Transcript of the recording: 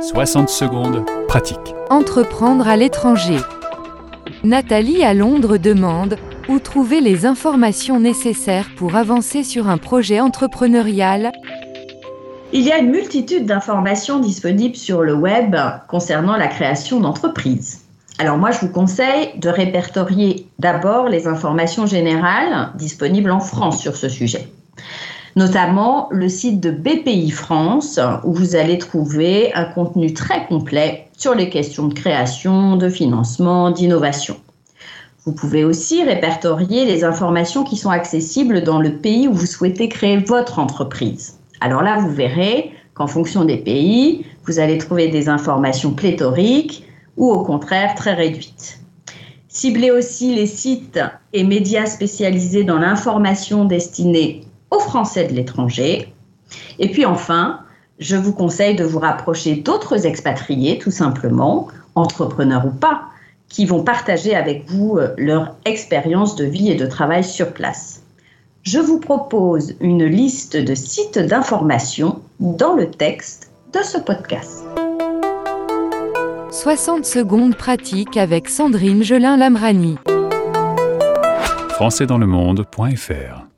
60 secondes, pratique. Entreprendre à l'étranger. Nathalie à Londres demande où trouver les informations nécessaires pour avancer sur un projet entrepreneurial. Il y a une multitude d'informations disponibles sur le web concernant la création d'entreprises. Alors moi, je vous conseille de répertorier d'abord les informations générales disponibles en France sur ce sujet notamment le site de BPI France, où vous allez trouver un contenu très complet sur les questions de création, de financement, d'innovation. Vous pouvez aussi répertorier les informations qui sont accessibles dans le pays où vous souhaitez créer votre entreprise. Alors là, vous verrez qu'en fonction des pays, vous allez trouver des informations pléthoriques ou au contraire très réduites. Ciblez aussi les sites et médias spécialisés dans l'information destinée aux Français de l'étranger. Et puis enfin, je vous conseille de vous rapprocher d'autres expatriés, tout simplement, entrepreneurs ou pas, qui vont partager avec vous euh, leur expérience de vie et de travail sur place. Je vous propose une liste de sites d'information dans le texte de ce podcast. 60 secondes pratiques avec Sandrine Gelin-Lamrani. Françaisdanslemonde.fr